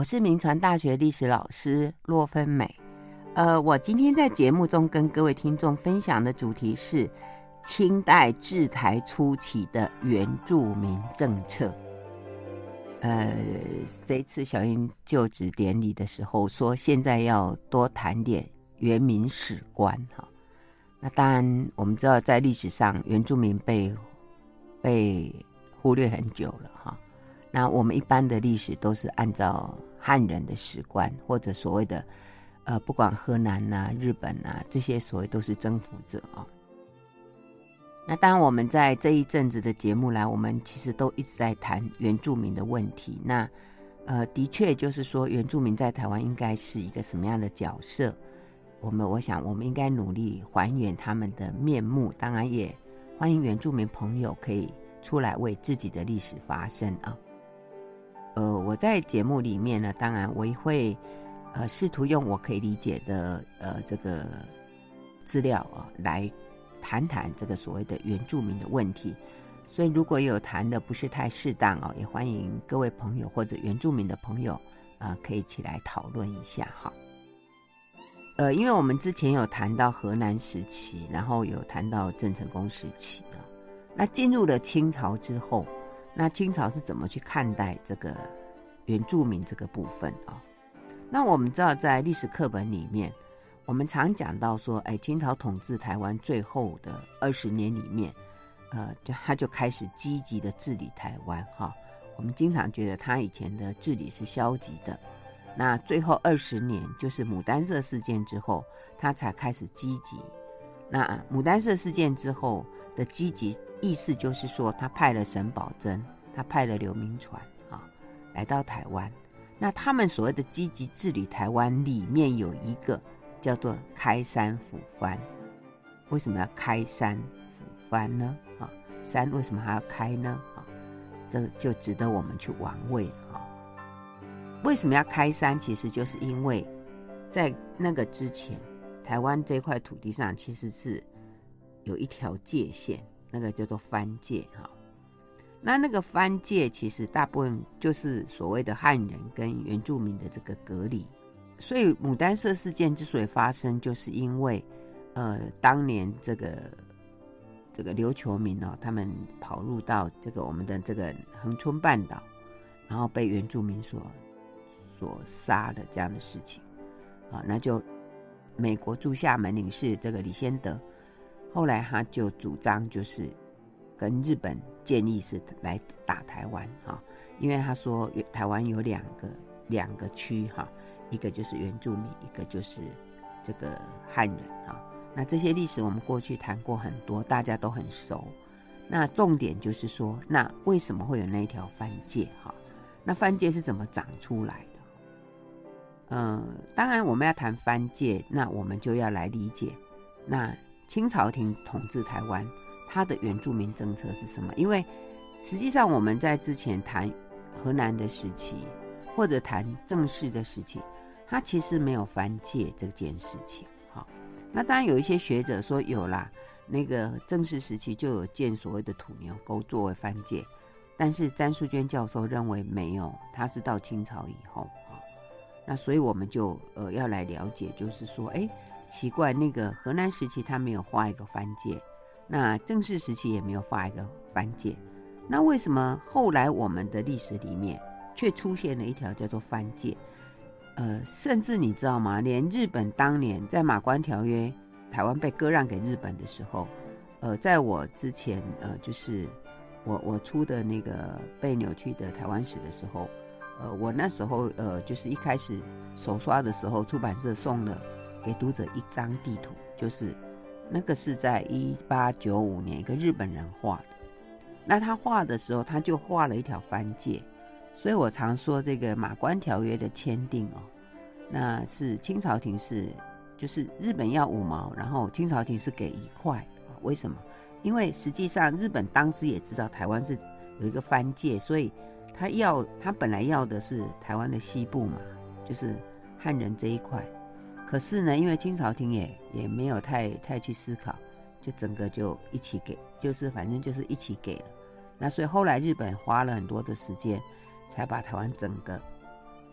我是铭传大学历史老师骆芬美。呃，我今天在节目中跟各位听众分享的主题是清代治台初期的原住民政策。呃，这一次小英就职典礼的时候说，现在要多谈点原民史观哈。那当然，我们知道在历史上原住民被被忽略很久了哈。那我们一般的历史都是按照汉人的史观，或者所谓的呃，不管河南呐、日本呐、啊，这些所谓都是征服者啊。那当然，我们在这一阵子的节目来，我们其实都一直在谈原住民的问题。那呃，的确就是说，原住民在台湾应该是一个什么样的角色？我们我想，我们应该努力还原他们的面目。当然，也欢迎原住民朋友可以出来为自己的历史发声啊。呃，我在节目里面呢，当然我也会呃试图用我可以理解的呃这个资料啊来谈谈这个所谓的原住民的问题。所以如果有谈的不是太适当哦，也欢迎各位朋友或者原住民的朋友啊、可以起来讨论一下哈。呃，因为我们之前有谈到河南时期，然后有谈到郑成功时期啊，那进入了清朝之后。那清朝是怎么去看待这个原住民这个部分啊、哦？那我们知道，在历史课本里面，我们常讲到说，哎，清朝统治台湾最后的二十年里面，呃，就他就开始积极的治理台湾哈、我们经常觉得他以前的治理是消极的，那最后二十年就是牡丹社事件之后，他才开始积极。那牡丹社事件之后的积极。意思就是说，他派了沈葆桢，他派了刘铭传啊，来到台湾。那他们所谓的积极治理台湾，里面有一个叫做开山抚番。为什么要开山抚番呢？啊，山为什么还要开呢？啊，这个就值得我们去玩味啊。为什么要开山？其实就是因为在那个之前，台湾这块土地上其实是有一条界限。那个叫做藩界哈，那那个藩界其实大部分就是所谓的汉人跟原住民的这个隔离，所以牡丹社事件之所以发生，就是因为呃当年这个这个琉球民哦，他们跑入到这个我们的这个恒春半岛，然后被原住民所所杀的这样的事情啊，那就美国驻厦门领事这个李先德。后来他就主张，就是跟日本建议是来打台湾哈，因为他说台湾有两个两个区哈，一个就是原住民，一个就是这个汉人哈。那这些历史我们过去谈过很多，大家都很熟。那重点就是说，那为什么会有那一条番界哈？那番界是怎么长出来的？嗯，当然我们要谈番界，那我们就要来理解那。清朝廷统治台湾，它的原住民政策是什么？因为实际上我们在之前谈河南的时期，或者谈郑氏的时期，它其实没有翻界这件事情。好，那当然有一些学者说有啦，那个郑氏时期就有建所谓的土牛沟作为翻界，但是詹淑娟教授认为没有，他是到清朝以后。好，那所以我们就呃要来了解，就是说，哎。奇怪，那个河南时期他没有画一个番界，那郑氏时期也没有画一个番界，那为什么后来我们的历史里面却出现了一条叫做番界？呃，甚至你知道吗？连日本当年在马关条约台湾被割让给日本的时候，呃，在我之前，呃，就是我我出的那个被扭曲的台湾史的时候，呃，我那时候呃，就是一开始手刷的时候，出版社送了。给读者一张地图，就是那个是在一八九五年一个日本人画的。那他画的时候，他就画了一条番界。所以我常说这个马关条约的签订哦，那是清朝廷是就是日本要五毛，然后清朝廷是给一块啊？为什么？因为实际上日本当时也知道台湾是有一个番界，所以他要他本来要的是台湾的西部嘛，就是汉人这一块。可是呢，因为清朝廷也也没有太太去思考，就整个就一起给，就是反正就是一起给了。那所以后来日本花了很多的时间，才把台湾整个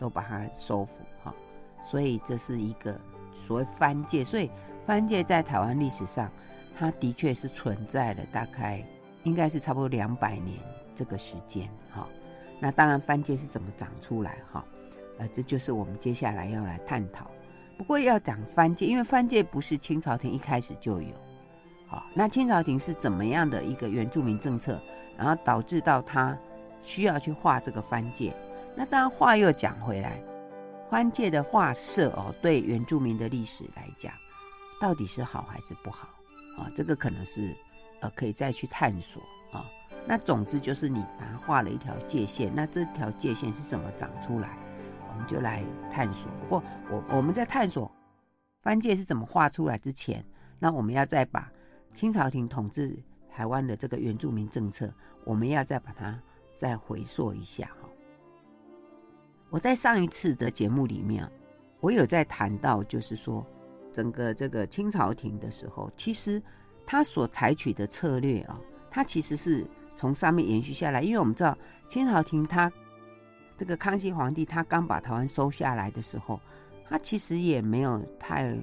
都把它收复哈。所以这是一个所谓藩界，所以藩界在台湾历史上，它的确是存在了，大概应该是差不多两百年这个时间哈。那当然藩界是怎么长出来哈？呃，这就是我们接下来要来探讨。不过要讲藩界，因为藩界不是清朝廷一开始就有。好，那清朝廷是怎么样的一个原住民政策，然后导致到他需要去画这个藩界？那当然话又讲回来，藩界的画设哦，对原住民的历史来讲，到底是好还是不好？啊，这个可能是呃可以再去探索啊。那总之就是你把它画了一条界线，那这条界线是怎么长出来？我们就来探索。不过我我们在探索藩界是怎么画出来之前，那我们要再把。清朝廷统治台湾的这个原住民政策，我们要再把它再回溯一下哈。我在上一次的节目里面，我有在谈到，就是说整个这个清朝廷的时候，其实他所采取的策略啊，他其实是从上面延续下来。因为我们知道清朝廷他这个康熙皇帝他刚把台湾收下来的时候，他其实也没有太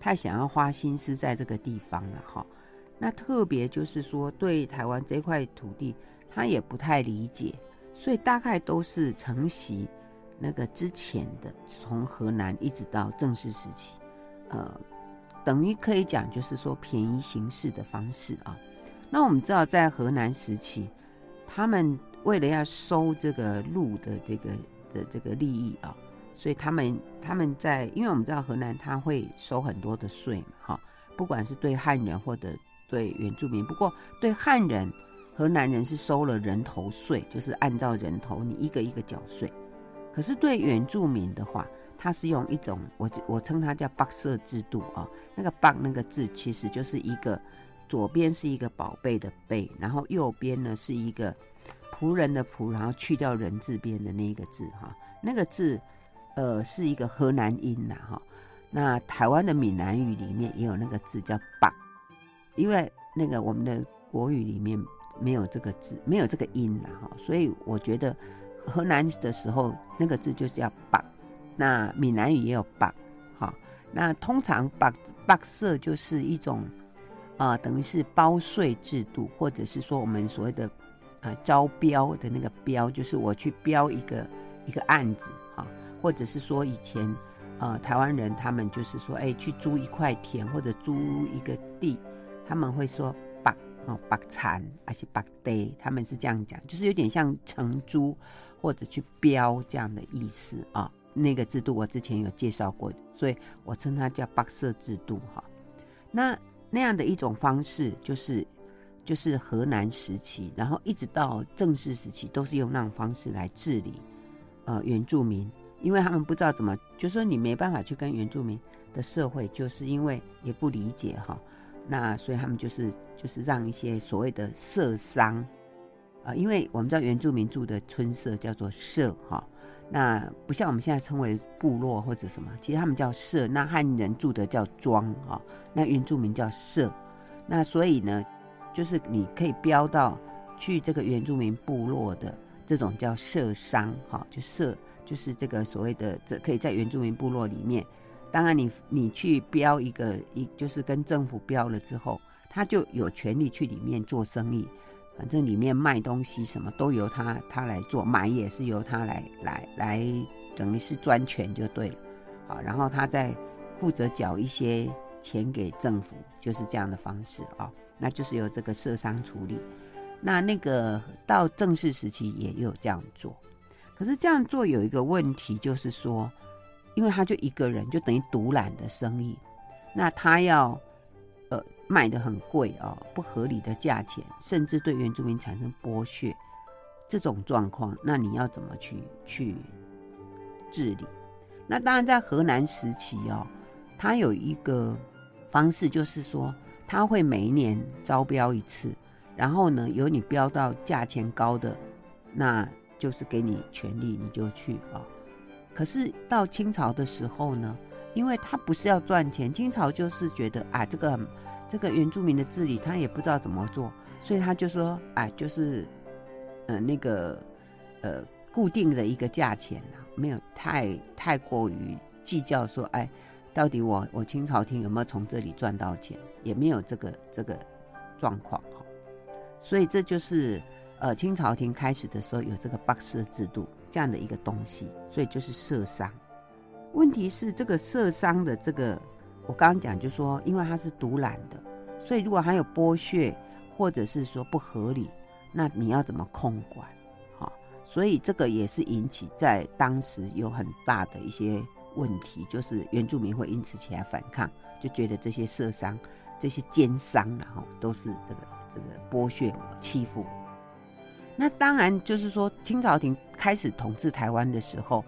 太想要花心思在这个地方了哈。那特别就是说，对台湾这块土地，他也不太理解，所以大概都是承袭那个之前的，从河南一直到正式时期，呃，等于可以讲就是说便宜行事的方式啊。那我们知道，在河南时期，他们为了要收这个鹿的这个的这个利益啊，所以他们他们在，因为我们知道河南他会收很多的税嘛，哈，不管是对汉人或者。对原住民，不过对汉人、河南人是收了人头税，就是按照人头你一个一个缴税。可是对原住民的话，他是用一种我我称它叫“八色制度”啊。那个“八”那个字其实就是一个左边是一个宝贝的“贝”，然后右边呢是一个仆人的“仆”，然后去掉人字边的那一个字哈。那个字呃是一个河南音呐哈。那台湾的闽南语里面也有那个字叫“八”。因为那个我们的国语里面没有这个字，没有这个音呐哈，所以我觉得河南的时候那个字就是要“八”，那闽南语也有“八”哈。那通常“八”“八色”就是一种啊、等于是包税制度，或者是说我们所谓的、呃、招标的那个标，就是我去标一个一个案子哈，或者是说以前、呃、台湾人他们就是说哎去租一块田或者租一个地。他们会说“八”哦，“八产”还是“八地”，他们是这样讲，就是有点像承租或者去标这样的意思啊。那个制度我之前有介绍过，所以我称它叫“八色制度”哈。那那样的一种方式，就是就是河南时期，然后一直到正式时期，都是用那种方式来治理呃原住民，因为他们不知道怎么，就说你没办法去跟原住民的社会，就是因为也不理解哈。那所以他们就是就是让一些所谓的社商，啊、因为我们知道原住民住的村社叫做社哈，那不像我们现在称为部落或者什么，其实他们叫社。那汉人住的叫庄哈，那原住民叫社。那所以呢，就是你可以标到去这个原住民部落的这种叫社商哈，就社就是这个所谓的这可以在原住民部落里面。当然你，你去标一个一，就是跟政府标了之后，他就有权利去里面做生意，反正里面卖东西什么都由他他来做，买也是由他来来来，等于是专权就对了，好，然后他再负责缴一些钱给政府，就是这样的方式啊，那就是由这个社商处理。那那个到正式时期也有这样做，可是这样做有一个问题，就是说。因为他就一个人，就等于独揽的生意，那他要呃卖的很贵、哦，不合理的价钱，甚至对原住民产生剥削这种状况，那你要怎么去去治理？那当然，在河南时期哦，他有一个方式，就是说他会每一年招标一次，然后呢，由你标到价钱高的，那就是给你权利，你就去啊。可是到清朝的时候呢，因为他不是要赚钱，清朝就是觉得啊，这个这个原住民的治理他也不知道怎么做，所以他就说，啊，就是，呃，那个，呃，固定的一个价钱啊，没有太太过于计较说，哎，到底我我清朝廷有没有从这里赚到钱，也没有这个这个状况哈。所以这就是呃清朝廷开始的时候有这个八社制度这样的一个东西，所以就是社商。问题是这个社商的这个，我刚刚讲就说，因为它是独揽的，所以如果还有剥削或者是说不合理，那你要怎么控管？好，所以这个也是引起在当时有很大的一些问题，就是原住民会因此起来反抗，就觉得这些社商、这些奸商，然后都是这个这个剥削我、欺负我。那当然就是说，清朝廷开始统治台湾的时候。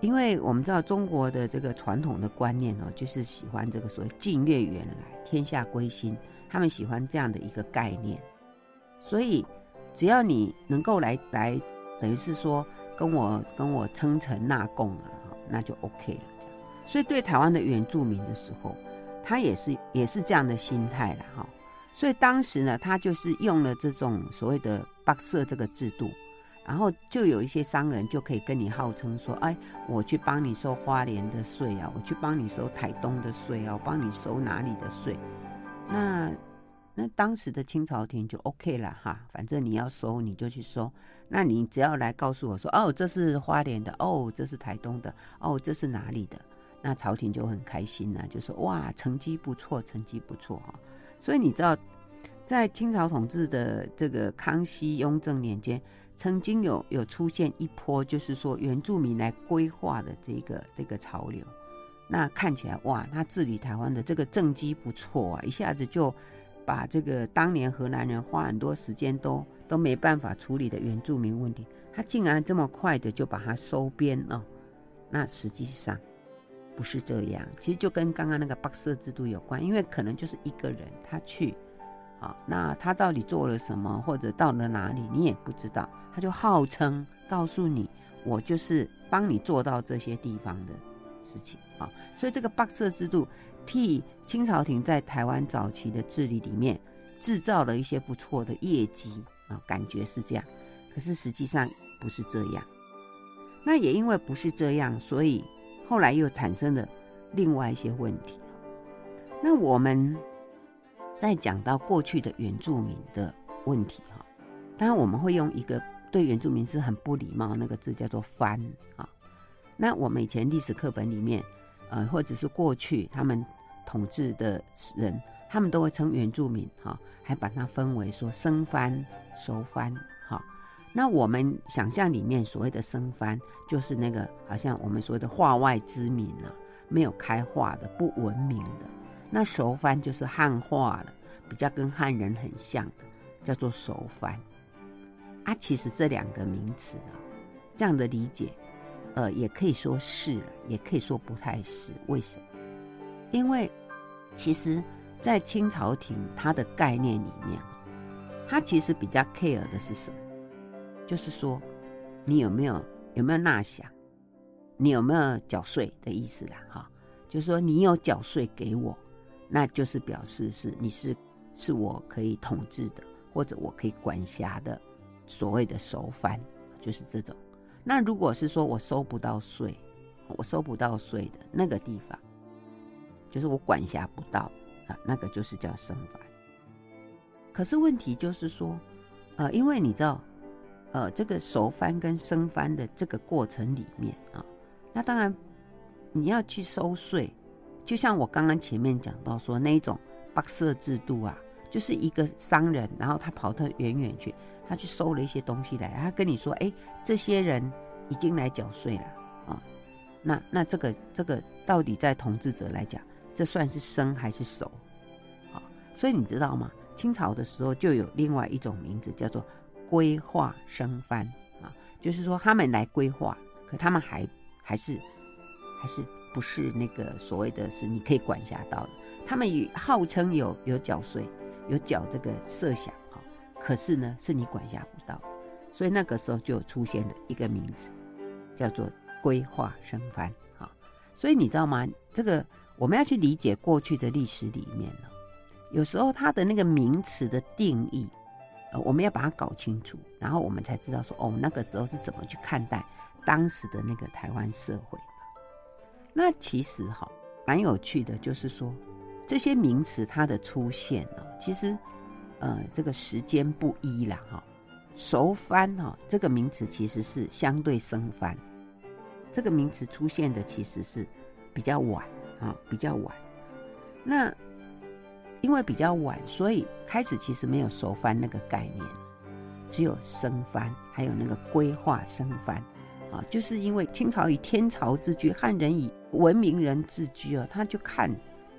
因为我们知道中国的这个传统的观念哦，就是喜欢这个所谓“近悦远来，天下归心”，他们喜欢这样的一个概念。所以，只要你能够来来，等于是说跟我跟我称臣纳贡啊，那就 OK 了。这样，所以对台湾的原住民的时候，他也是也是这样的心态了哈。所以当时呢，他就是用了这种所谓的八社这个制度。然后就有一些商人就可以跟你号称说：“哎，我去帮你收花莲的税啊，我去帮你收台东的税啊，我帮你收哪里的税？”那那当时的清朝廷就 OK 了哈，反正你要收你就去收，那你只要来告诉我说：“哦，这是花莲的，哦，这是台东的，哦，这是哪里的？”那朝廷就很开心了，就说：“哇，成绩不错，成绩不错哈。”所以你知道，在清朝统治的这个康熙、雍正年间。曾经有有出现一波，就是说原住民来规划的这个这个潮流，那看起来哇，他治理台湾的这个政绩不错啊，一下子就把这个当年荷兰人花很多时间都都没办法处理的原住民问题，他竟然这么快的就把它收编了。那实际上不是这样，其实就跟刚刚那个八社制度有关，因为可能就是一个人他去。啊，那他到底做了什么，或者到了哪里，你也不知道。他就号称告诉你，我就是帮你做到这些地方的事情啊。所以这个八社制度替清朝廷在台湾早期的治理里面制造了一些不错的业绩啊，感觉是这样。可是实际上不是这样。那也因为不是这样，所以后来又产生了另外一些问题。那我们。再讲到过去的原住民的问题哈，当然我们会用一个对原住民是很不礼貌那个字叫做“番”啊。那我们以前历史课本里面，呃，或者是过去他们统治的人，他们都会称原住民哈，还把它分为说生番、熟番哈。那我们想象里面所谓的生番，就是那个好像我们说的化外之民啊，没有开化的、不文明的。那熟番就是汉化的，比较跟汉人很像的，叫做熟番。啊，其实这两个名词啊，这样的理解，呃，也可以说是了，也可以说不太是。为什么？因为其实，在清朝廷它的概念里面，它其实比较 care 的是什么？就是说，你有没有有没有纳饷，你有没有缴税的意思啦，哈，就是说你有缴税给我。那就是表示是你是是我可以统治的，或者我可以管辖的，所谓的首藩，就是这种。那如果是说我收不到税，我收不到税的那个地方，就是我管辖不到啊，那个就是叫生番。可是问题就是说，呃，因为你知道，呃，这个熟番跟生番的这个过程里面啊，那当然你要去收税。就像我刚刚前面讲到说，那一种笏社制度啊，就是一个商人，然后他跑到远远去，他去收了一些东西来，他跟你说：“哎，这些人已经来缴税了啊。”那那这个这个到底在统治者来讲，这算是生还是熟？啊，所以你知道吗？清朝的时候就有另外一种名字叫做归化生番啊，就是说他们来归化，可他们还还是还是。不是那个所谓的是你可以管辖到的，他们也号称有有缴税，有缴这个设想，可是呢是你管辖不到，所以那个时候就出现了一个名词，叫做规划生番哈。所以你知道吗？这个我们要去理解过去的历史里面呢，有时候它的那个名词的定义，呃，我们要把它搞清楚，然后我们才知道说哦，那个时候是怎么去看待当时的那个台湾社会。那其实哈，蛮有趣的，就是说这些名词它的出现呢，其实呃这个时间不一了哈。熟番哈这个名词其实是相对生番，这个名词出现的其实是比较晚啊，比较晚。那因为比较晚，所以开始其实没有熟番那个概念，只有生番，还有那个归化生番。啊，就是因为清朝以天朝自居，汉人以文明人自居啊，他就看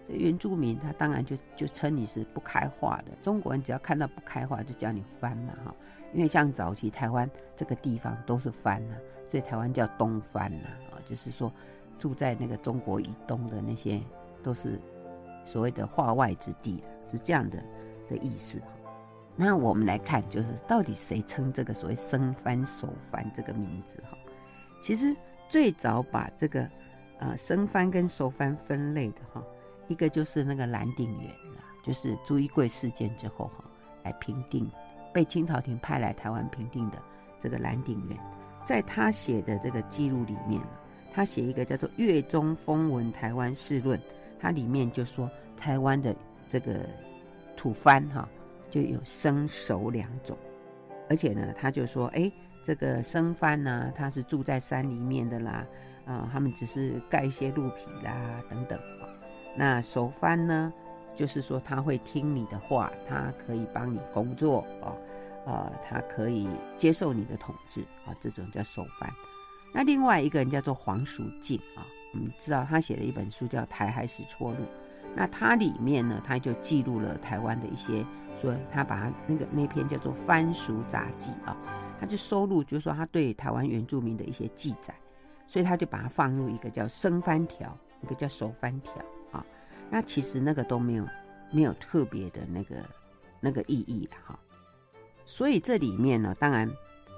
这原住民，他当然就就称你是不开化的中国人，只要看到不开化就叫你番嘛哈。因为像早期台湾这个地方都是番呐，所以台湾叫东番呐啊，就是说住在那个中国以东的那些都是所谓的化外之地的，是这样的的意思。那我们来看，就是到底谁称这个所谓生番熟番这个名字哈？其实最早把这个，呃，生番跟熟番分类的哈，一个就是那个蓝鼎元，就是朱一贵事件之后哈，来平定，被清朝廷派来台湾平定的这个蓝鼎元，在他写的这个记录里面，他写一个叫做《月中风闻台湾事论》，它里面就说台湾的这个土蕃哈，就有生熟两种，而且呢，他就说，哎。这个生番呢，他是住在山里面的啦，啊，他们只是盖一些鹿皮啦等等。那熟番呢，就是说他会听你的话，他可以帮你工作啊，啊，他可以接受你的统治啊，这种叫熟番。那另外一个人叫做黄淑静啊，我们知道他写了一本书叫《台海史辍录》，那他里面呢，他就记录了台湾的一些，所以他把那个那篇叫做《番俗杂记》啊。他就收录，就是说他对台湾原住民的一些记载，所以他就把它放入一个叫生番条，一个叫熟番条。那其实那个都没有没有特别的那个那个意义了哈。所以这里面呢，当然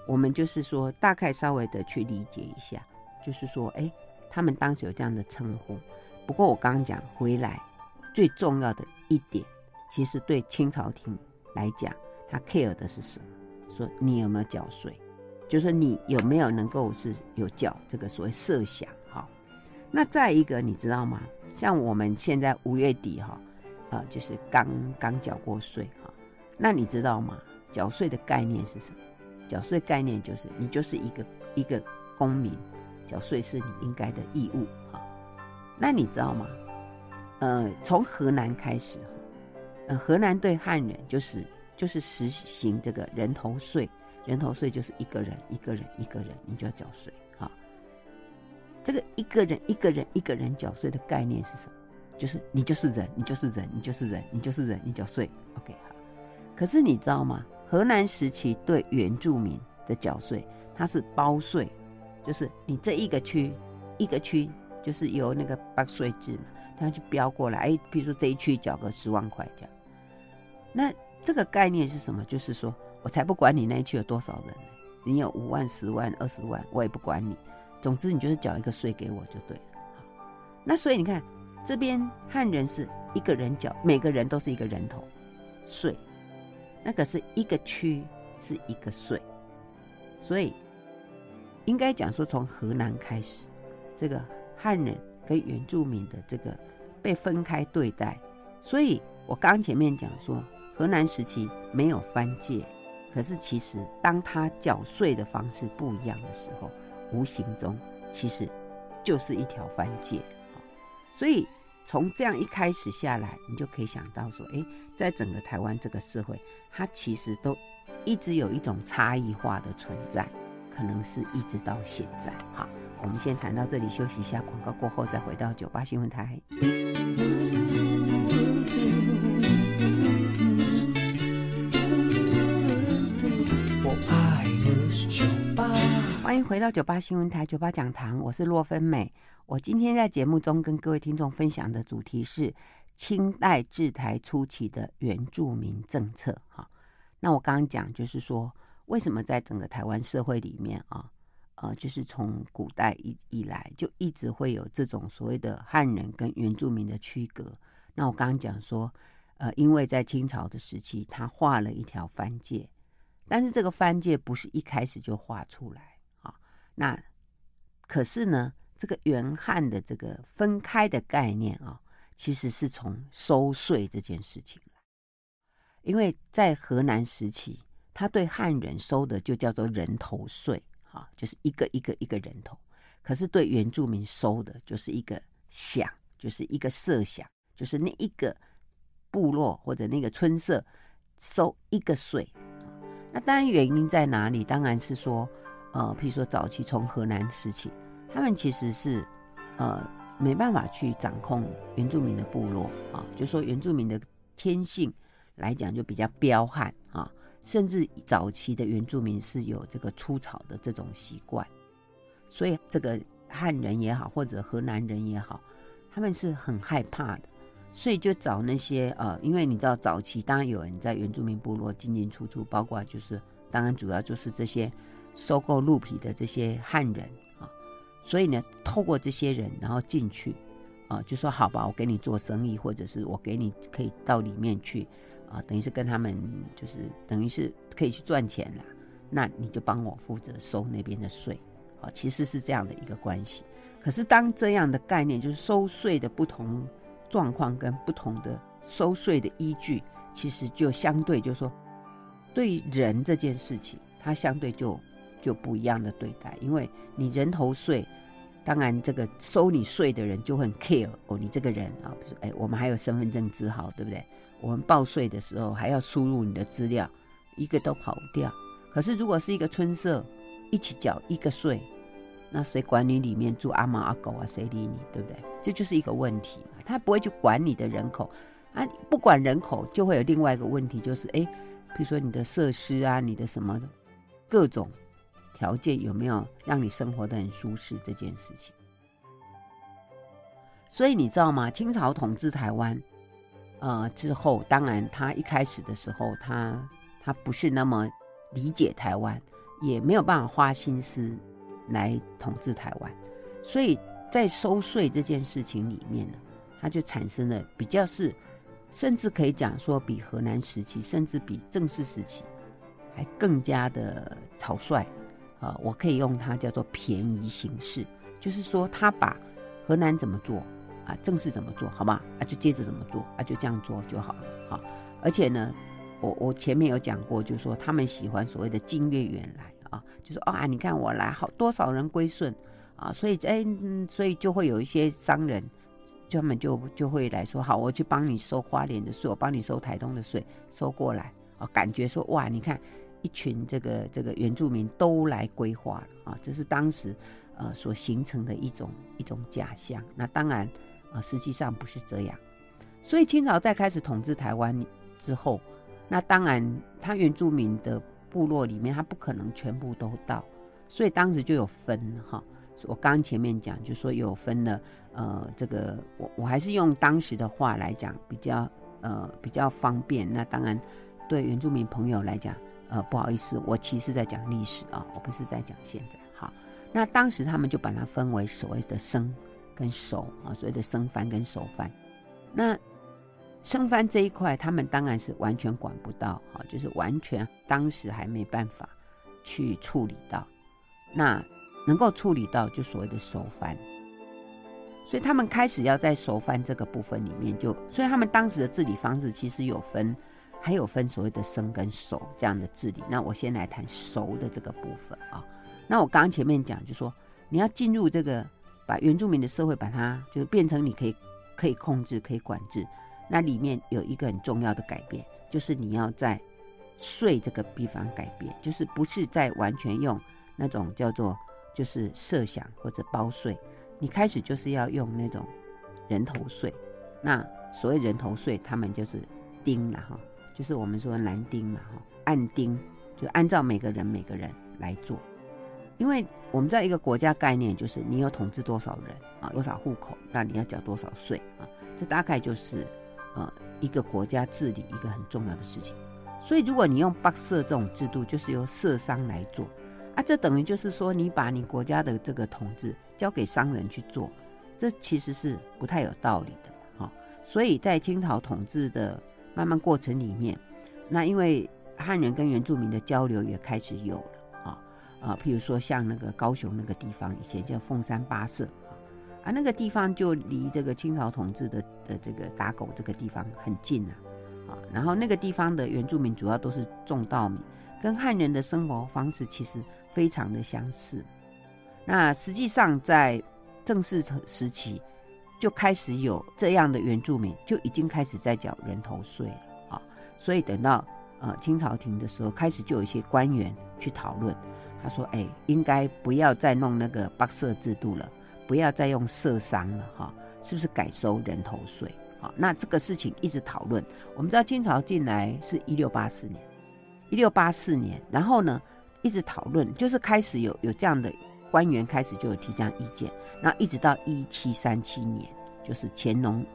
我们就是说大概稍微的去理解一下，就是说，哎，他们当时有这样的称呼。不过我刚刚讲回来，最重要的一点，其实对清朝廷来讲，他 care 的是什么？说你有没有缴税？就说你有没有能够是有缴这个所谓设想？那再一个你知道吗？像我们现在五月底哈，啊，就是刚刚缴过税哈。那你知道吗？缴税的概念是什么？缴税概念就是你就是一个一个公民，缴税是你应该的义务哈。那你知道吗？呃，从河南开始哈，呃，河南对汉人就是。就是实行这个人头税，人头税就是一个人一个人一个人，你就要缴税。这个一个人一个人一个人缴税的概念是什么？就是你就是人，你就是人，你就是人，你就是人，你缴税。OK 好。可是你知道吗？荷兰时期对原住民的缴税，它是包税，就是你这一个区一个区，就是由那个包税制嘛，它去标过来。哎，比如说这一区缴个十万块这样，那。这个概念是什么？就是说我才不管你那一区有多少人，你有五万、十万、二十万，我也不管你。总之，你就是缴一个税给我就对了。那所以你看，这边汉人是一个人缴，每个人都是一个人头税，那个是一个区是一个税，所以应该讲说，从河南开始，这个汉人跟原住民的这个被分开对待。所以我刚前面讲说。河南时期没有藩界，可是其实当他缴税的方式不一样的时候，无形中其实就是一条番界。所以从这样一开始下来，你就可以想到说，诶，在整个台湾这个社会，它其实都一直有一种差异化的存在，可能是一直到现在。好，我们先谈到这里，休息一下，广告过后再回到九八新闻台。欢迎回到九八新闻台九八讲堂，我是洛芬美。我今天在节目中跟各位听众分享的主题是清代治台初期的原住民政策。哈，那我刚刚讲就是说，为什么在整个台湾社会里面啊，呃，就是从古代以以来就一直会有这种所谓的汉人跟原住民的区隔。那我刚刚讲说，呃，因为在清朝的时期，他画了一条番界，但是这个番界不是一开始就画出来。那可是呢，这个原汉的这个分开的概念啊，其实是从收税这件事情来，因为在河南时期，他对汉人收的就叫做人头税，啊，就是一个一个一个人头。可是对原住民收的就是一个饷，就是一个社饷，就是那一个部落或者那个村社收一个税。那当然原因在哪里？当然是说，呃，譬如说早期从河南时期，他们其实是呃没办法去掌控原住民的部落啊，就说原住民的天性来讲就比较彪悍啊，甚至早期的原住民是有这个出草的这种习惯。所以，这个汉人也好，或者河南人也好，他们是很害怕的，所以就找那些呃，因为你知道，早期当然有人在原住民部落进进出出，包括就是当然主要就是这些收购鹿皮的这些汉人啊，所以呢，透过这些人然后进去啊，就说好吧，我给你做生意，或者是我给你可以到里面去啊，等于是跟他们就是等于是可以去赚钱了，那你就帮我负责收那边的税。啊其实是这样的一个关系，可是当这样的概念，就是收税的不同状况跟不同的收税的依据，其实就相对就是说，对人这件事情，它相对就就不一样的对待，因为你人头税，当然这个收你税的人就很 care 哦，你这个人啊，比如说哎，我们还有身份证字号，对不对？我们报税的时候还要输入你的资料，一个都跑不掉。可是如果是一个村社一起缴一个税。那谁管你里面住阿猫阿狗啊？谁理你？对不对？这就是一个问题嘛。他不会去管你的人口啊，不管人口就会有另外一个问题，就是哎，比如说你的设施啊，你的什么各种条件有没有让你生活得很舒适这件事情。所以你知道吗？清朝统治台湾呃之后，当然他一开始的时候，他他不是那么理解台湾，也没有办法花心思。来统治台湾，所以在收税这件事情里面呢，它就产生了比较是，甚至可以讲说比河南时期，甚至比正式时期还更加的草率啊！我可以用它叫做便宜行事，就是说他把河南怎么做啊，正式怎么做好吗？啊，就接着怎么做啊，就这样做就好了啊！而且呢，我我前面有讲过，就是说他们喜欢所谓的近月圆来。啊，就说啊，你看我来好多少人归顺啊，所以哎、所以就会有一些商人专门就就会来说，好，我去帮你收花莲的税，我帮你收台东的税，收过来啊，感觉说哇，你看一群这个这个原住民都来规划啊，这是当时呃所形成的一种一种假象。那当然啊，实际上不是这样。所以清朝在开始统治台湾之后，那当然他原住民的。部落里面，他不可能全部都到，所以当时就有分哈。我刚前面讲，就说有分了，呃，这个我我还是用当时的话来讲，比较呃比较方便。那当然，对原住民朋友来讲，呃，不好意思，我其实在讲历史啊，我不是在讲现在。好，那当时他们就把它分为所谓的生跟熟啊，所谓的生番跟熟番。那生番这一块，他们当然是完全管不到啊，就是完全当时还没办法去处理到。那能够处理到，就所谓的熟番。所以他们开始要在熟番这个部分里面就，所以他们当时的治理方式其实有分，还有分所谓的生跟熟这样的治理。那我先来谈熟的这个部分啊。那我刚刚前面讲，就说你要进入这个，把原住民的社会把它就是变成你可以可以控制、可以管制。那里面有一个很重要的改变，就是你要在税这个地方改变，就是不是在完全用那种叫做就是设想或者包税，你开始就是要用那种人头税。那所谓人头税，他们就是丁了哈，就是我们说男丁嘛哈，按丁就按照每个人每个人来做，因为我们在一个国家概念就是你有统治多少人啊，多少户口，那你要缴多少税啊，这大概就是。呃，一个国家治理一个很重要的事情，所以如果你用八社这种制度，就是由社商来做啊，这等于就是说你把你国家的这个统治交给商人去做，这其实是不太有道理的哈。所以在清朝统治的慢慢过程里面，那因为汉人跟原住民的交流也开始有了啊，啊，譬如说像那个高雄那个地方，以前叫凤山八社啊，那个地方就离这个清朝统治的的这个打狗这个地方很近啊，啊，然后那个地方的原住民主要都是种稻米，跟汉人的生活方式其实非常的相似。那实际上在正式时期就开始有这样的原住民，就已经开始在缴人头税了啊，所以等到呃清朝廷的时候，开始就有一些官员去讨论。他说：“哎，应该不要再弄那个八社制度了，不要再用社商了，哈，是不是改收人头税？好，那这个事情一直讨论。我们知道清朝进来是一六八四年，一六八四年，然后呢，一直讨论，就是开始有有这样的官员开始就有提这样意见，然后一直到一七三七年，就是乾隆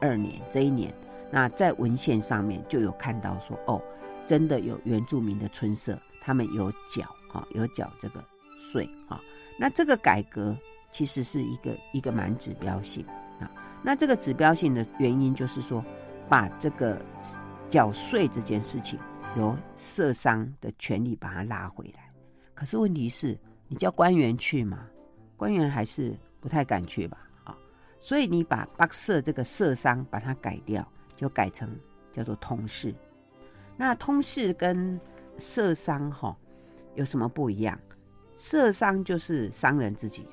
二年这一年，那在文献上面就有看到说，哦，真的有原住民的村社，他们有缴。”啊，有缴这个税啊，那这个改革其实是一个一个蛮指标性啊。那这个指标性的原因就是说，把这个缴税这件事情由社商的权利把它拉回来。可是问题是，你叫官员去嘛？官员还是不太敢去吧？所以你把八社这个社商把它改掉，就改成叫做通事。那通事跟社商哈。有什么不一样？社商就是商人自己，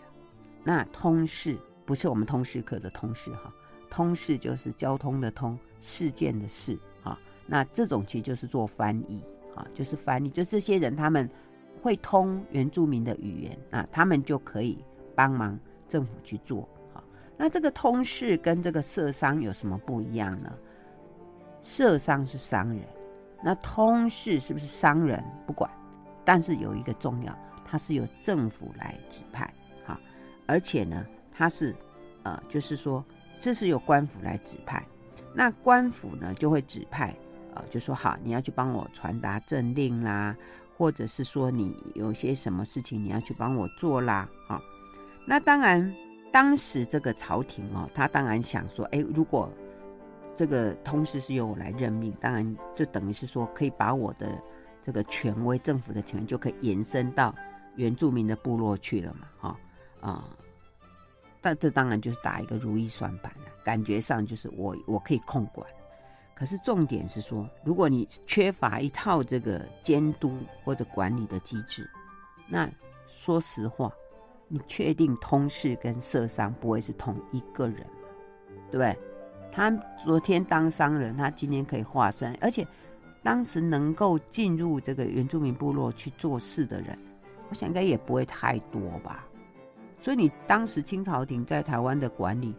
那通事不是我们通识课的通事哈，通事就是交通的通，事件的事哈。那这种其实就是做翻译啊，就是翻译，就这些人他们会通原住民的语言，那他们就可以帮忙政府去做。那这个通事跟这个社商有什么不一样呢？社商是商人，那通事是不是商人？不管。但是有一个重要，它是由政府来指派，哈，而且呢，它是，呃，就是说，这是由官府来指派，那官府呢就会指派，呃，就说好，你要去帮我传达政令啦，或者是说你有些什么事情你要去帮我做啦，哈，那当然，当时这个朝廷哦，他当然想说，哎，如果这个通事是由我来任命，当然就等于是说可以把我的。这个权威，政府的权威就可以延伸到原住民的部落去了嘛？哈、啊、但这当然就是打一个如意算盘了，感觉上就是我我可以控管。可是重点是说，如果你缺乏一套这个监督或者管理的机制，那说实话，你确定通事跟社商不会是同一个人，对不对？他昨天当商人，他今天可以化身，而且。当时能够进入这个原住民部落去做事的人，我想应该也不会太多吧。所以你当时清朝廷在台湾的管理，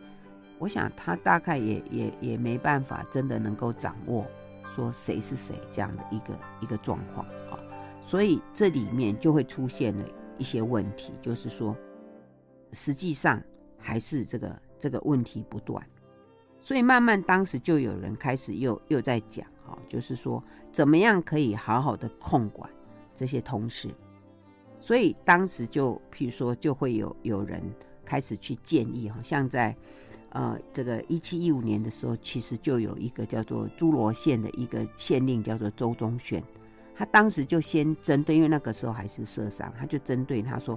我想他大概也也也没办法真的能够掌握说谁是谁这样的一个一个状况啊。所以这里面就会出现了一些问题，就是说实际上还是这个这个问题不断。所以慢慢当时就有人开始又又在讲。就是说，怎么样可以好好的控管这些同事？所以当时就，譬如说，就会有有人开始去建议，哈，像在呃这个一七一五年的时候，其实就有一个叫做诸罗县的一个县令，叫做周宗宣，他当时就先针对，因为那个时候还是社商，他就针对他说，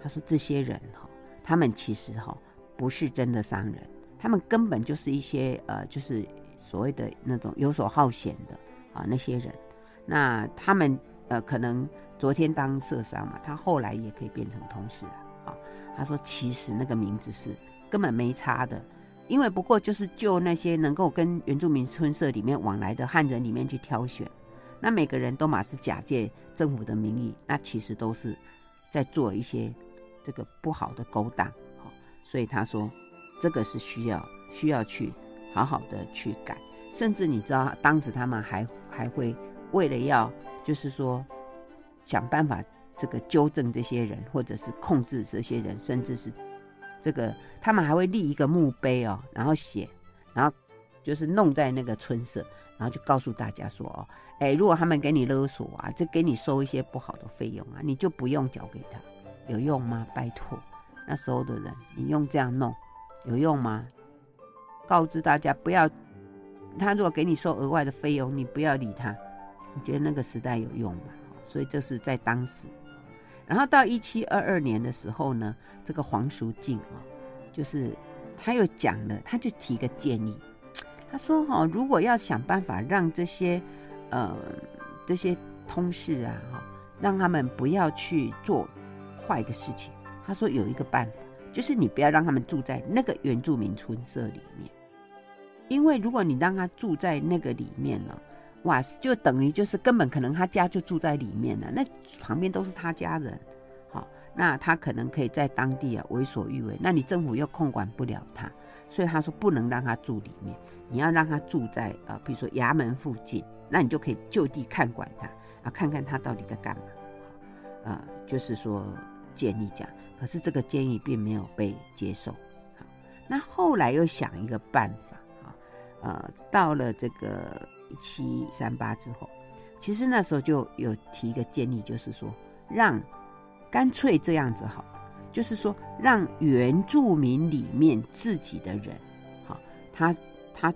他说这些人哈，他们其实哈不是真的商人，他们根本就是一些呃，就是。所谓的那种游手好闲的啊，那些人，那他们呃，可能昨天当社商嘛，他后来也可以变成同事啊。他说，其实那个名字是根本没差的，因为不过就是就那些能够跟原住民村社里面往来的汉人里面去挑选，那每个人都嘛是假借政府的名义，那其实都是在做一些这个不好的勾当。所以他说，这个是需要需要去。好好的去改，甚至你知道，当时他们还还会为了要，就是说想办法这个纠正这些人，或者是控制这些人，甚至是这个他们还会立一个墓碑哦，然后写，然后就是弄在那个村社，然后就告诉大家说哦，哎，如果他们给你勒索啊，就给你收一些不好的费用啊，你就不用缴给他，有用吗？拜托，那时候的人，你用这样弄有用吗？告知大家不要，他如果给你收额外的费用，你不要理他。你觉得那个时代有用吗？所以这是在当时。然后到一七二二年的时候呢，这个黄淑静啊，就是他又讲了，他就提个建议，他说哈，如果要想办法让这些呃这些通事啊哈，让他们不要去做坏的事情，他说有一个办法，就是你不要让他们住在那个原住民村舍里面，因为如果你让他住在那个里面呢。哇，就等于就是根本可能他家就住在里面了，那旁边都是他家人，好，那他可能可以在当地啊为所欲为，那你政府又控管不了他，所以他说不能让他住里面，你要让他住在呃，比如说衙门附近，那你就可以就地看管他啊，看看他到底在干嘛，呃，就是说建议这样，可是这个建议并没有被接受，那后来又想一个办法啊，呃，到了这个。一七三八之后，其实那时候就有提一个建议，就是说，让干脆这样子好了，就是说，让原住民里面自己的人，好，他他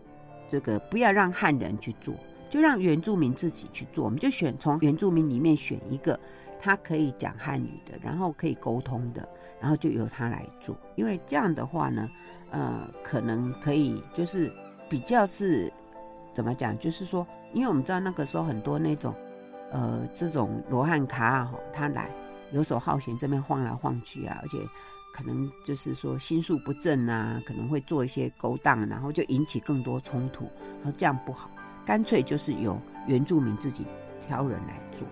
这个不要让汉人去做，就让原住民自己去做。我们就选从原住民里面选一个他可以讲汉语的，然后可以沟通的，然后就由他来做。因为这样的话呢，呃，可能可以就是比较是。怎么讲？就是说，因为我们知道那个时候很多那种，呃，这种罗汉脚啊，他来游手好闲，这边晃来晃去啊，而且可能就是说心术不正啊，可能会做一些勾当，然后就引起更多冲突，然后这样不好，干脆就是由原住民自己挑人来做，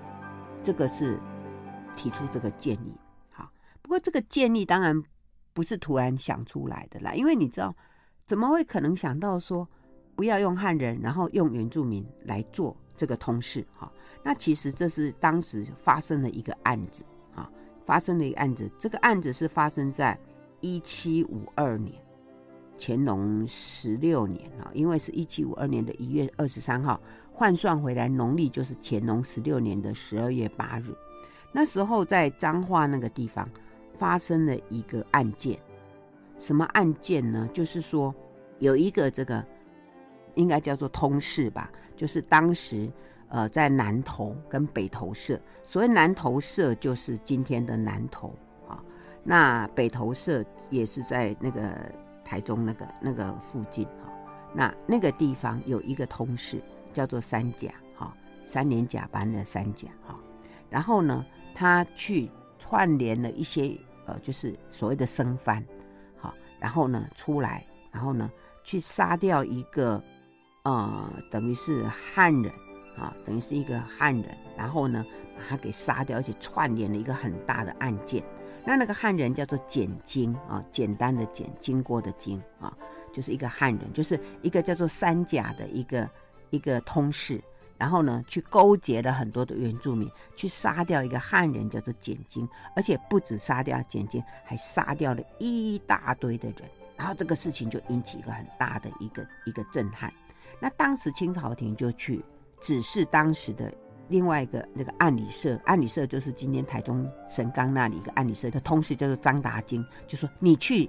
这个是提出这个建议。好，不过这个建议当然不是突然想出来的啦，因为你知道，怎么会可能想到说？不要用汉人，然后用原住民来做这个通事哈。那其实这是当时发生的一个案子啊，发生了一个案子。这个案子是发生在一七五二年，乾隆十六年啊，因为是一七五二年的一月二十三号，换算回来农历就是乾隆十六年的十二月八日。那时候在彰化那个地方发生了一个案件，什么案件呢？就是说有一个这个。应该叫做通事吧，就是当时，呃，在南投跟北投社。所谓南投社，就是今天的南投啊。那北投社也是在那个台中那个那个附近哈。那那个地方有一个通事，叫做三甲哈，三年甲班的三甲哈。然后呢，他去串联了一些呃，就是所谓的生番，好，然后呢出来，然后呢去杀掉一个。呃，等于是汉人啊，等于是一个汉人，然后呢，把他给杀掉，而且串联了一个很大的案件。那那个汉人叫做简经啊，简单的简，经过的经啊，就是一个汉人，就是一个叫做三甲的一个一个通事，然后呢，去勾结了很多的原住民，去杀掉一个汉人叫做简经，而且不止杀掉简经，还杀掉了一大堆的人，然后这个事情就引起一个很大的一个一个震撼。那当时清朝廷就去只是当时的另外一个那个按理社，按理社就是今天台中神冈那里一个按理社的通事，叫做张达金，就说你去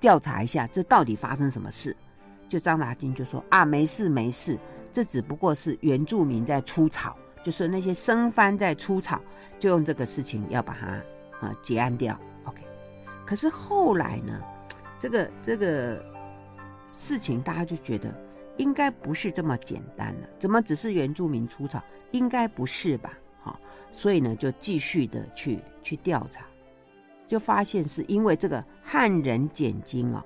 调查一下，这到底发生什么事？就张达金就说啊，没事没事，这只不过是原住民在出草，就是那些生番在出草，就用这个事情要把它啊结案掉。OK，可是后来呢，这个这个事情大家就觉得。应该不是这么简单了，怎么只是原住民出草？应该不是吧？好，所以呢，就继续的去去调查，就发现是因为这个汉人简经哦，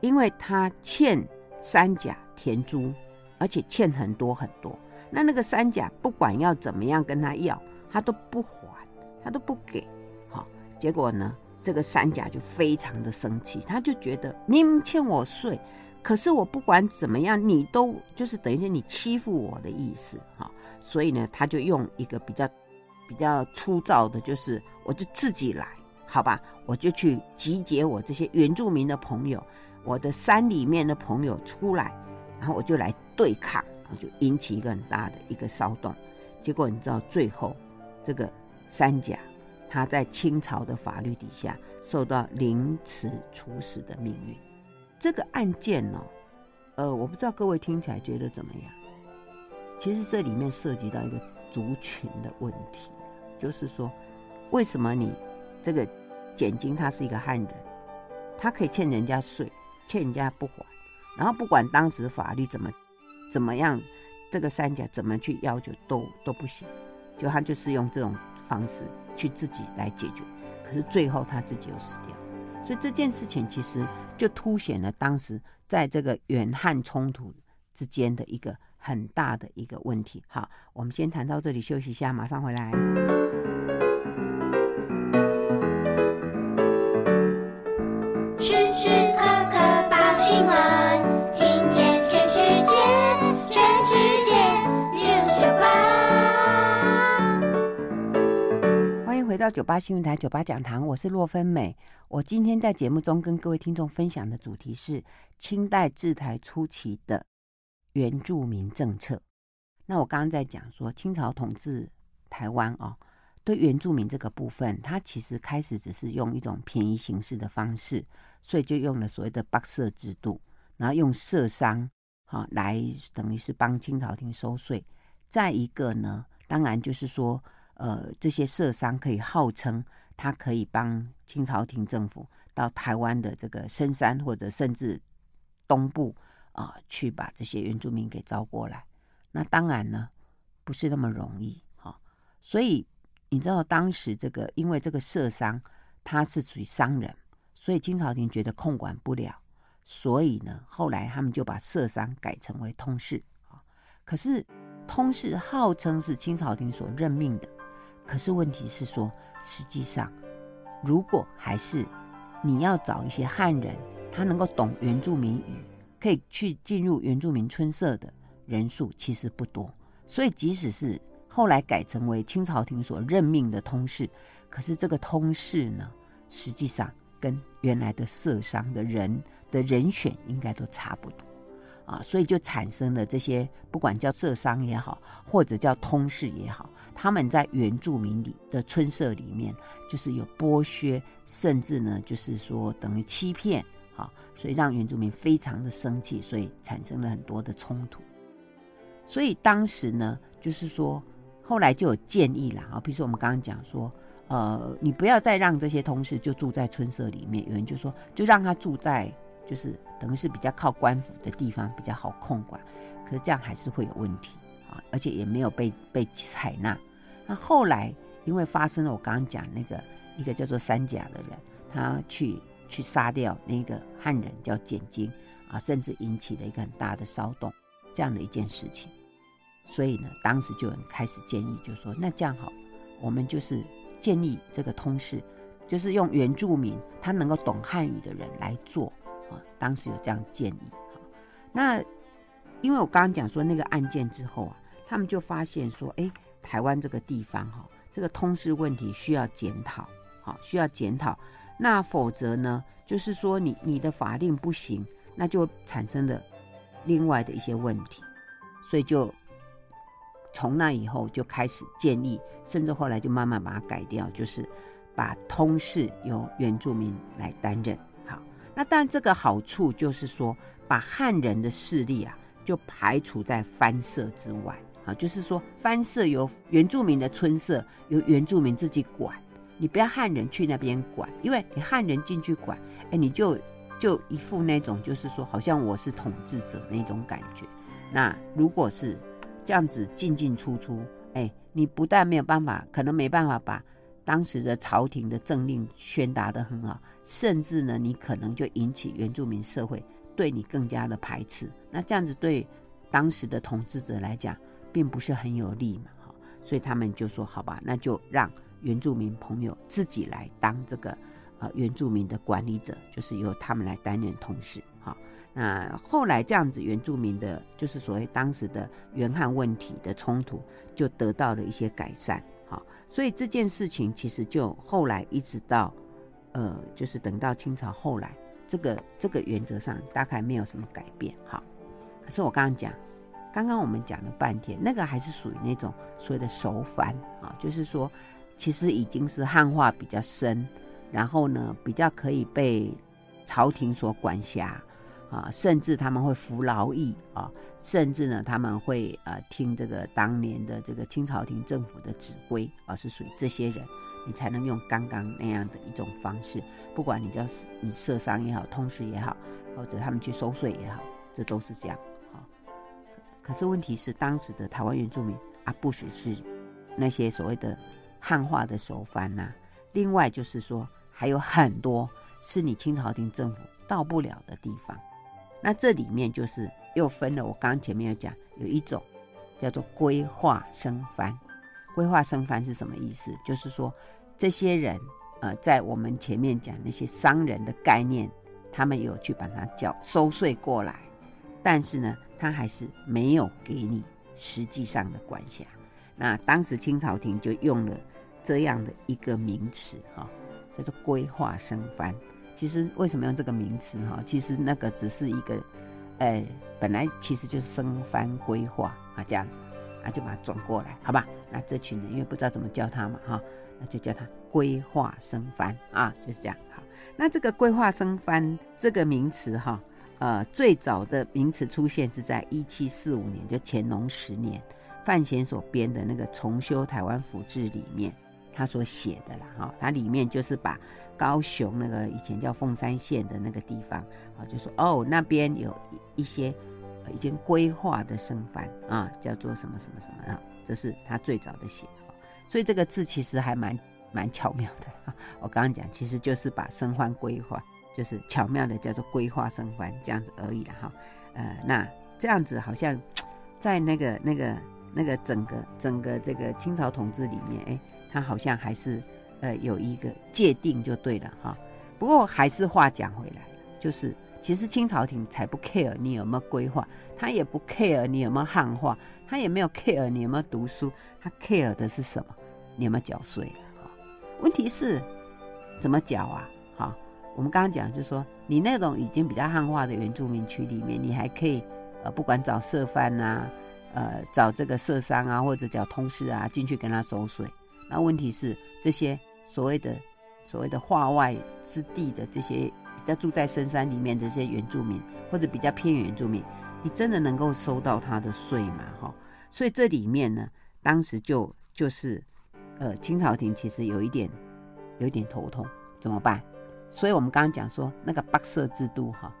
因为他欠三甲田租，而且欠很多很多。那那个三甲不管要怎么样跟他要，他都不还，他都不给。好，结果呢，这个三甲就非常的生气，他就觉得明明欠我税。可是我不管怎么样，你都就是等于是你欺负我的意思哈，所以呢，他就用一个比较比较粗糙的，就是我就自己来，好吧，我就去集结我这些原住民的朋友，我的山里面的朋友出来，然后我就来对抗，然后就引起一个很大的一个骚动。结果你知道，最后这个三甲他在清朝的法律底下受到凌迟处死的命运。这个案件呢、哦，呃，我不知道各位听起来觉得怎么样？其实这里面涉及到一个族群的问题，就是说，为什么你这个简金他是一个汉人，他可以欠人家税，欠人家不还，然后不管当时法律怎么怎么样，这个三甲怎么去要求都都不行，就他就是用这种方式去自己来解决，可是最后他自己又死掉，所以这件事情其实就凸显了当时在这个远汉冲突之间的一个很大的一个问题。好，我们先谈到这里，休息一下，马上回来。到九八新闻台九八讲堂，我是洛芬美。我今天在节目中跟各位听众分享的主题是清代治台初期的原住民政策。那我刚刚在讲说，清朝统治台湾哦，对原住民这个部分，它其实开始只是用一种便宜形式的方式，所以就用了所谓的八社制度，然后用社商哈来等于是帮清朝廷收税。再一个呢，当然就是说。呃，这些社商可以号称他可以帮清朝廷政府到台湾的这个深山或者甚至东部啊，去把这些原住民给招过来。那当然呢，不是那么容易哈，哦。所以你知道，当时这个因为这个社商他是属于商人，所以清朝廷觉得控管不了，所以呢，后来他们就把社商改成为通事啊。可是通事号称是清朝廷所任命的。可是问题是说，实际上，如果还是你要找一些汉人，他能够懂原住民语，可以去进入原住民村社的人数其实不多。所以，即使是后来改成为清朝廷所任命的通事，可是这个通事呢，实际上跟原来的社商的人的人选应该都差不多。啊，所以就产生了这些，不管叫色商也好，或者叫通事也好，他们在原住民里的村社里面，就是有剥削，甚至呢，就是说等于欺骗，啊，所以让原住民非常的生气，所以产生了很多的冲突。所以当时呢，就是说后来就有建议了啊，比如说我们刚刚讲说，呃，你不要再让这些通事就住在村社里面，有人就说，就让他住在。就是等于是比较靠官府的地方比较好控管，可是这样还是会有问题啊，而且也没有被被采纳。那后来因为发生了我刚刚讲那个一个叫做三甲的人，他去去杀掉那个汉人叫简金啊，甚至引起了一个很大的骚动，这样的一件事情。所以呢，当时就有人开始建议，就说那这样好，我们就是建议这个通事，就是用原住民他能够懂汉语的人来做。啊，当时有这样建议。哈那因为我刚刚讲说那个案件之后啊，他们就发现说，哎，台湾这个地方哈，这个通事问题需要检讨，好，需要检讨。那否则呢，就是说你你的法令不行，那就产生了另外的一些问题。所以就从那以后就开始建议，甚至后来就慢慢把它改掉，就是把通事由原住民来担任。那但，这个好处就是说，把汉人的势力啊，就排除在番社之外啊。就是说，番社由原住民的村社由原住民自己管，你不要汉人去那边管，因为你汉人进去管，哎，你就就一副那种就是说，好像我是统治者那种感觉。那如果是这样子进进出出，哎，你不但没有办法，可能没办法把。当时的朝廷的政令宣达得很好，甚至呢，你可能就引起原住民社会对你更加的排斥。那这样子对当时的统治者来讲，并不是很有利嘛，哈。所以他们就说：“好吧，那就让原住民朋友自己来当这个呃原住民的管理者，就是由他们来担任同事。”哈。那后来这样子，原住民的，就是所谓当时的原汉问题的冲突，就得到了一些改善。好，所以这件事情其实就后来一直到，呃，就是等到清朝后来，这个这个原则上大概没有什么改变。好，可是我刚刚讲，刚刚我们讲了半天，那个还是属于那种所谓的熟番啊，就是说，其实已经是汉化比较深，然后呢，比较可以被朝廷所管辖。啊，甚至他们会服劳役啊，甚至呢，他们会呃听这个当年的这个清朝廷政府的指挥啊，是属于这些人。你才能用刚刚那样的一种方式，不管你叫你社商也好，通事也好，或者他们去收税也好，这都是这样啊。可是问题是，当时的台湾原住民啊，不只是那些所谓的汉化的手番呐，另外就是说，还有很多是你清朝廷政府到不了的地方。那这里面就是又分了，我刚刚前面有讲，有一种叫做归化生番。归化生番是什么意思？就是说，这些人呃，在我们前面讲那些商人的概念，他们有去把它叫收税过来，但是呢，他还是没有给你实际上的管辖。那当时清朝廷就用了这样的一个名词，哈，叫做归化生番。其实为什么用这个名词？哈，其实那个只是一个，呃，本来其实就是生番规划啊，这样子，那就把它转过来，好吧？那这群人因为不知道怎么叫他嘛，哈，那就叫他规划生番啊，就是这样。好，那这个规划生番这个名词，哈。呃，最早的名词出现是在一七四五年，就乾隆十年，范闲所编的那个《重修台湾府志》里面，他所写的啦，哈，它里面就是把高雄那个以前叫凤山县的那个地方，啊，就说哦，那边有一些已经规划的生番啊，叫做什么什么什么啊，这是他最早的写，所以这个字其实还蛮蛮巧妙的，我刚刚讲，其实就是把生番规划。就是巧妙的叫做规划生番这样子而已了哈，呃，那这样子好像在那个那个那个整个整个这个清朝统治里面，哎，他好像还是呃有一个界定就对了哈。不过还是话讲回来，就是其实清朝廷才不 care 你有没有规划，他也不 care 你有没有汉化，他也没有 care 你有没有读书，他 care 的是什么？你有没有缴税？问题是怎么缴啊？哈？我们刚刚讲，就是说，你那种已经比较汉化的原住民区里面，你还可以，呃，不管找社番啊，呃，找这个社商啊，或者找通事啊，进去跟他收税。那问题是，这些所谓的所谓的化外之地的这些比较住在深山里面的这些原住民，或者比较偏远原住民，你真的能够收到他的税吗？哈，所以这里面呢，当时就就是，呃，清朝廷其实有一点有一点头痛，怎么办？所以我们刚刚讲说那个八色制度哈，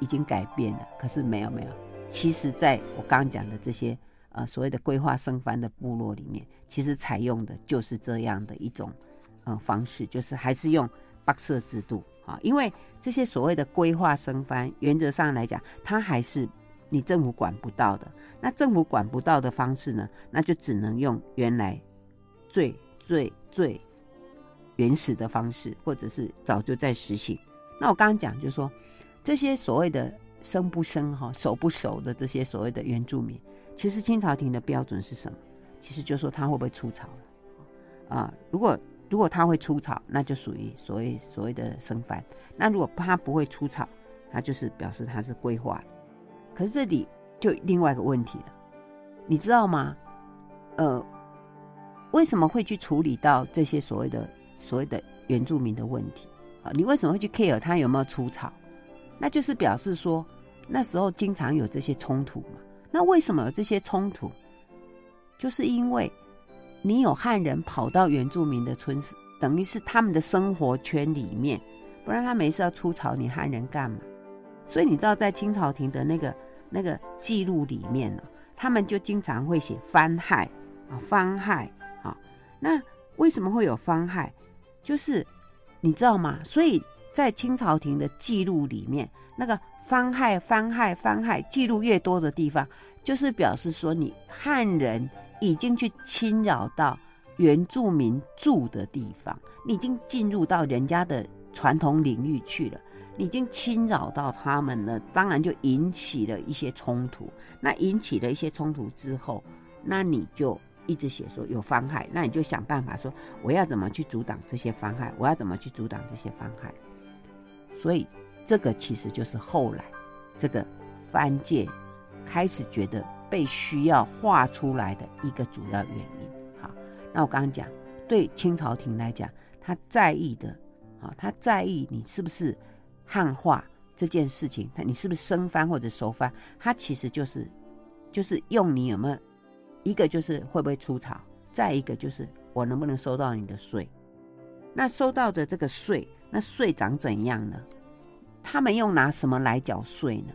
已经改变了，可是没有没有，其实在我刚刚讲的这些呃所谓的规划生番的部落里面，其实采用的就是这样的一种呃方式，就是还是用八社制度啊，因为这些所谓的规划生番，原则上来讲，它还是你政府管不到的。那政府管不到的方式呢，那就只能用原来最最最。原始的方式，或者是早就在实行。那我刚刚讲，就是说这些所谓的生不生哈，熟不熟的这些所谓的原住民，其实清朝廷的标准是什么？其实就是说他会不会出草了啊？如果如果他会出草，那就属于所谓所谓的生番。那如果他不会出草，那就是表示他是归化的。可是这里就另外一个问题了，你知道吗？呃，为什么会去处理到这些所谓的？所谓的原住民的问题啊，你为什么会去 care 他有没有出草？那就是表示说那时候经常有这些冲突嘛。那为什么有这些冲突？就是因为你有汉人跑到原住民的村，等于是他们的生活圈里面，不然他没事要出草，你汉人干嘛？所以你知道，在清朝廷的那个那个记录里面呢，他们就经常会写番害啊，番害啊。那为什么会有番害？就是你知道吗？所以在清朝廷的记录里面，那个番害、番害、番害记录越多的地方，就是表示说你汉人已经去侵扰到原住民住的地方，你已经进入到人家的传统领域去了，你已经侵扰到他们了，当然就引起了一些冲突。那引起了一些冲突之后，那你就。一直写说有妨害，那你就想办法说我要怎么去阻挡这些妨害，我要怎么去阻挡这些妨害。所以这个其实就是后来这个番界开始觉得被需要画出来的一个主要原因。好，那我刚刚讲，对清朝廷来讲，他在意的，啊，他在意你是不是汉化这件事情，他你是不是生番或者熟番，他其实就是就是用你有没有。一个就是会不会出草，再一个就是我能不能收到你的税，那收到的这个税，那税长怎样呢？他们又拿什么来缴税呢？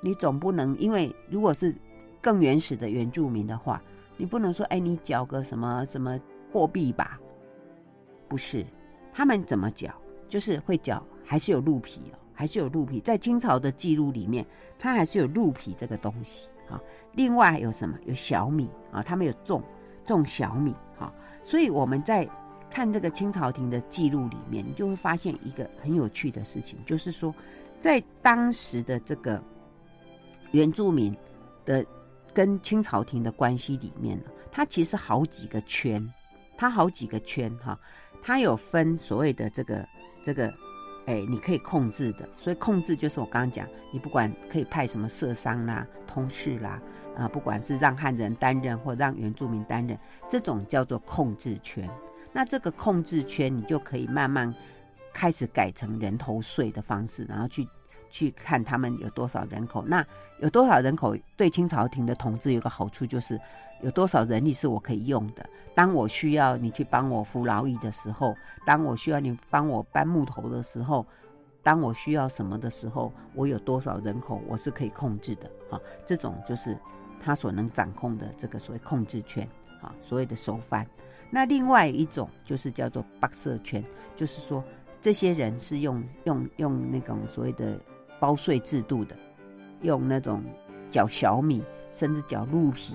你总不能因为如果是更原始的原住民的话，你不能说哎，你缴个什么什么货币吧？不是，他们怎么缴？就是会缴，还是有鹿皮哦，还是有鹿皮，在清朝的记录里面，它还是有鹿皮这个东西啊。另外还有什么？有小米啊，他们有种种小米哈。所以我们在看这个清朝廷的记录里面，你就会发现一个很有趣的事情，就是说，在当时的这个原住民的跟清朝廷的关系里面呢，它其实好几个圈，它好几个圈哈，它有分所谓的这个这个，哎，你可以控制的，所以控制就是我刚刚讲，你不管可以派什么社商啦、通事啦。啊，不管是让汉人担任或让原住民担任，这种叫做控制权。那这个控制圈，你就可以慢慢开始改成人头税的方式，然后去去看他们有多少人口。那有多少人口对清朝廷的统治有个好处，就是有多少人力是我可以用的。当我需要你去帮我服劳役的时候，当我需要你帮我搬木头的时候，当我需要什么的时候，我有多少人口我是可以控制的。哈，这种就是。他所能掌控的这个所谓控制权，啊，所谓的手法。那另外一种就是叫做北色权，就是说这些人是用用用那种所谓的包税制度的，用那种缴小米甚至缴鹿皮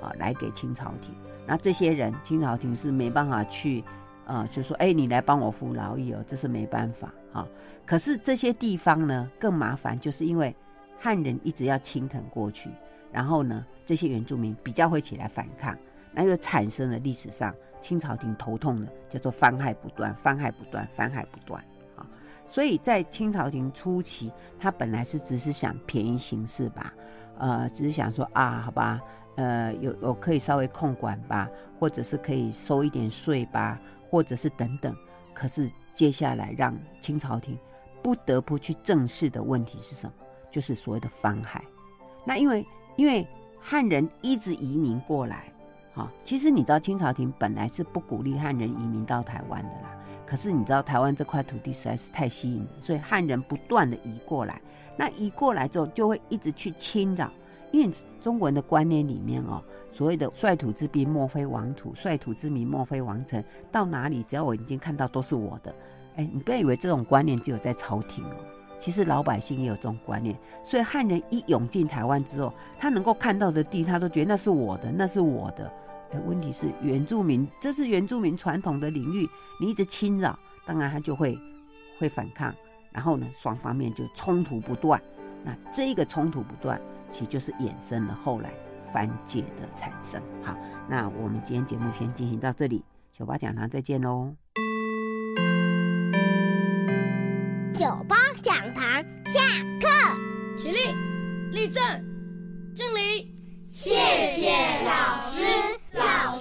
啊来给清朝廷。那这些人清朝廷是没办法去，呃，就说哎，你来帮我服劳役哦，这是没办法啊。可是这些地方呢更麻烦，就是因为汉人一直要侵吞过去。然后呢，这些原住民比较会起来反抗，那又产生了历史上清朝廷头痛的叫做番害不断，番害不断，番害不断啊。所以在清朝廷初期，他本来是只是想便宜行事吧，呃，只是想说啊，好吧，呃，有有可以稍微控管吧，或者是可以收一点税吧，或者是等等。可是接下来让清朝廷不得不去正视的问题是什么？就是所谓的番害。那因为因为汉人一直移民过来，哈，其实你知道清朝廷本来是不鼓励汉人移民到台湾的啦。可是你知道台湾这块土地实在是太吸引了，所以汉人不断的移过来。那移过来之后，就会一直去侵扰。因为中国人的观念里面哦，所谓的率土之滨莫非王土，率土之民莫非王臣。到哪里只要我已经看到都是我的，哎，你不要以为这种观念只有在朝廷哦。其实老百姓也有这种观念，所以汉人一涌进台湾之后，他能够看到的地，他都觉得那是我的，那是我的。哎，问题是原住民，这是原住民传统的领域，你一直侵扰，当然他就会会反抗，然后呢，双方面就冲突不断。那这个冲突不断，其实就是衍生了后来番界的产生。好，那我们今天节目先进行到这里，酒吧讲堂再见喽。九八讲堂下课。起立。立正。敬礼。谢谢老师。老